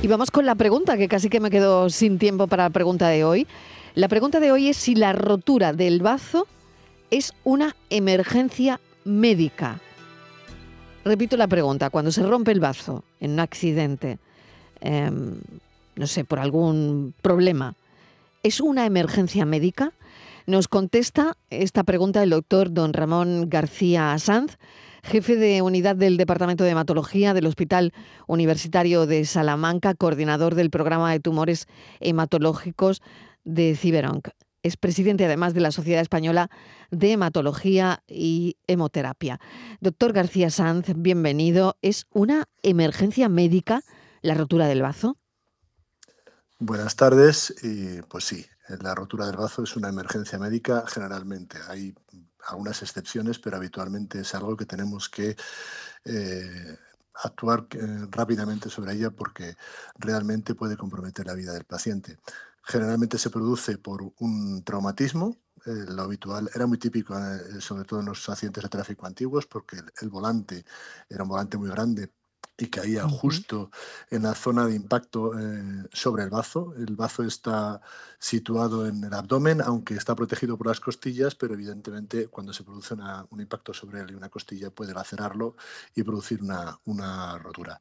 Y vamos con la pregunta, que casi que me quedo sin tiempo para la pregunta de hoy. La pregunta de hoy es si la rotura del bazo es una emergencia médica. Repito la pregunta, cuando se rompe el bazo en un accidente, em, no sé, por algún problema, ¿es una emergencia médica? Nos contesta esta pregunta el doctor don Ramón García Sanz, jefe de unidad del Departamento de Hematología del Hospital Universitario de Salamanca, coordinador del programa de tumores hematológicos de Ciberonc. Es presidente además de la Sociedad Española de Hematología y Hemoterapia. Doctor García Sanz, bienvenido. ¿Es una emergencia médica la rotura del bazo? Buenas tardes. Y pues sí, la rotura del bazo es una emergencia médica generalmente. Hay algunas excepciones, pero habitualmente es algo que tenemos que eh, actuar eh, rápidamente sobre ella porque realmente puede comprometer la vida del paciente. Generalmente se produce por un traumatismo, eh, lo habitual era muy típico, sobre todo en los accidentes de tráfico antiguos, porque el volante era un volante muy grande y caía justo en la zona de impacto eh, sobre el bazo. El bazo está situado en el abdomen, aunque está protegido por las costillas, pero evidentemente cuando se produce un impacto sobre él y una costilla puede lacerarlo y producir una, una rotura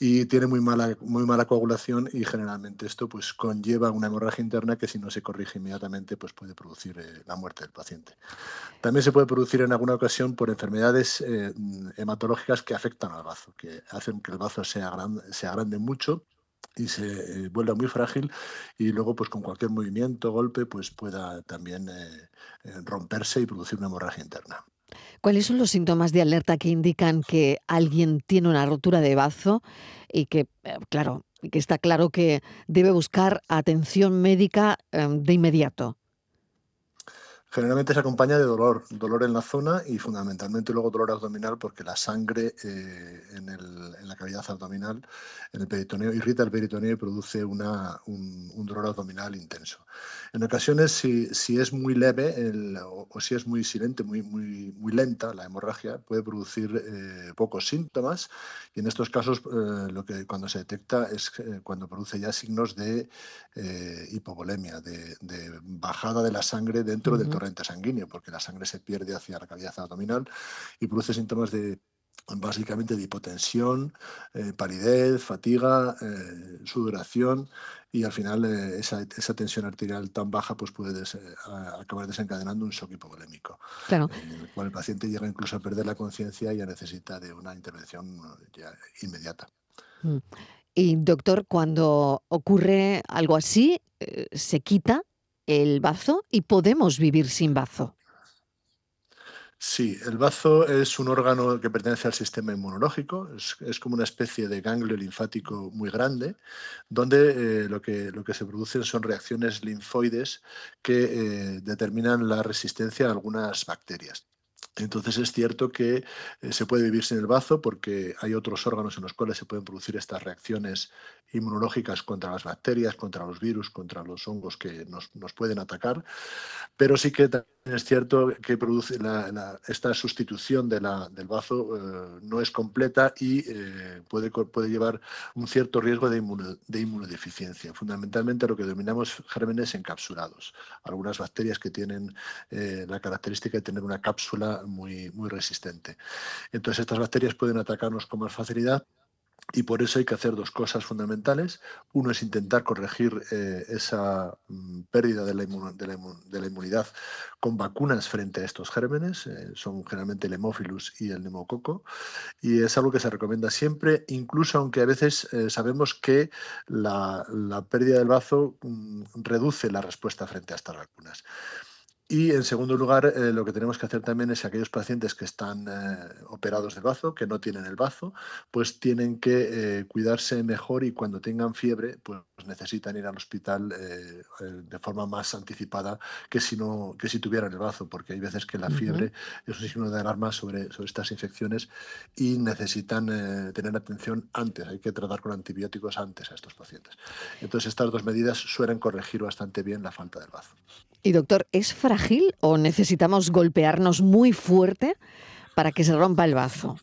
y tiene muy mala, muy mala coagulación y generalmente esto pues conlleva una hemorragia interna que si no se corrige inmediatamente pues puede producir eh, la muerte del paciente. También se puede producir en alguna ocasión por enfermedades eh, hematológicas que afectan al bazo, que hacen que el bazo sea grande, sea grande mucho y se eh, vuelva muy frágil y luego pues con cualquier movimiento, golpe, pues pueda también romperse y producir una hemorragia interna. ¿Cuáles son los síntomas de alerta que indican que alguien tiene una rotura de bazo y que, eh, claro, que está claro que debe buscar atención médica em, de inmediato? Generalmente se acompaña de dolor, dolor en la zona y fundamentalmente luego dolor abdominal porque la sangre eh, en, la cavidad abdominal, en el peritoneo, irrita el peritoneo y produce una, un, dolor abdominal intenso. En ocasiones, si, es muy leve o, si es muy silente, muy, muy, muy lenta la hemorragia, puede producir eh, pocos síntomas y en estos casos eh, lo que cuando se detecta es cuando produce ya signos de hipovolemia, de, bajada de la sangre dentro del torrente sanguíneo, porque la sangre se pierde hacia la cavidad abdominal y produce síntomas de básicamente de hipotensión, eh, palidez, fatiga, eh, sudoración y al final eh, esa, tensión arterial tan baja pues puede acabar desencadenando un shock hipovolémico, claro. en el cual el paciente llega incluso a perder la conciencia y ya necesita de una intervención inmediata. Mm. Y doctor, cuando ocurre algo así, ¿se quita el bazo y podemos vivir sin bazo. Sí, el bazo es un órgano que pertenece al sistema inmunológico, es, como una especie de ganglio linfático muy grande, donde eh, lo, que, lo que se producen son reacciones linfoides que eh, determinan la resistencia a algunas bacterias. Entonces es cierto que eh, se puede vivir sin el bazo porque hay otros órganos en los cuales se pueden producir estas reacciones inmunológicas contra las bacterias, contra los virus, contra los hongos que nos, pueden atacar, pero sí que también es cierto que produce esta sustitución de del bazo eh, no es completa y eh, puede, puede llevar un cierto riesgo de, de inmunodeficiencia. Fundamentalmente lo que denominamos gérmenes encapsulados, algunas bacterias que tienen la característica de tener una cápsula muy, resistente. Entonces estas bacterias pueden atacarnos con más facilidad y por eso hay que hacer dos cosas fundamentales. Uno es intentar corregir eh, esa mm, pérdida de la, inmunidad con vacunas frente a estos gérmenes. Eh, son generalmente el hemófilus y el neumococo. Y es algo que se recomienda siempre, incluso aunque a veces eh, sabemos que la, la, pérdida del bazo mm, reduce la respuesta frente a estas vacunas. Y en segundo lugar, eh, lo que tenemos que hacer también es que aquellos pacientes que están eh, operados de bazo, que no tienen el bazo, pues tienen que eh, cuidarse mejor y cuando tengan fiebre, pues necesitan ir al hospital de forma más anticipada que si, no, que si tuvieran el bazo, porque hay veces que la fiebre es un signo de alarma sobre, sobre estas infecciones y necesitan tener atención antes, hay que tratar con antibióticos antes a estos pacientes. Entonces, estas dos medidas suelen corregir bastante bien la falta del bazo. Y doctor, ¿es frágil o necesitamos golpearnos muy fuerte para que se rompa el bazo?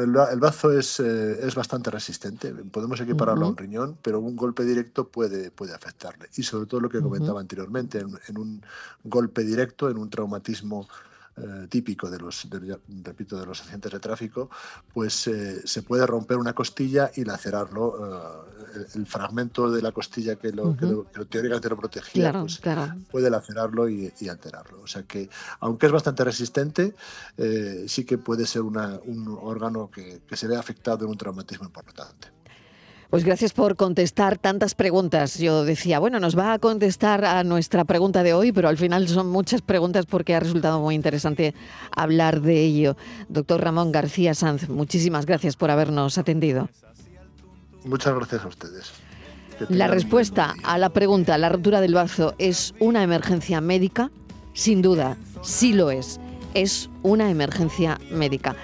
el, bazo es, eh, es, bastante resistente. Podemos equipararlo a un riñón, pero un golpe directo puede, puede afectarle. Y sobre todo lo que comentaba anteriormente, en, un golpe directo, en un traumatismo eh, típico de los, repito, de los accidentes de tráfico, pues eh, se puede romper una costilla y lacerarlo. Eh, el, fragmento de la costilla que lo, que lo, teóricamente lo protegía pues, puede lacerarlo y, alterarlo. O sea que, aunque es bastante resistente, sí que puede ser un órgano que, que se ve afectado en un traumatismo importante. Pues gracias por contestar tantas preguntas. Yo decía, bueno, nos va a contestar a nuestra pregunta de hoy, pero al final son muchas preguntas porque ha resultado muy interesante hablar de ello. Doctor Ramón García Sanz, muchísimas gracias por habernos atendido. Muchas gracias a ustedes. La respuesta a la pregunta, la rotura del bazo, ¿es una emergencia médica? Sin duda, sí lo es. Es una emergencia médica.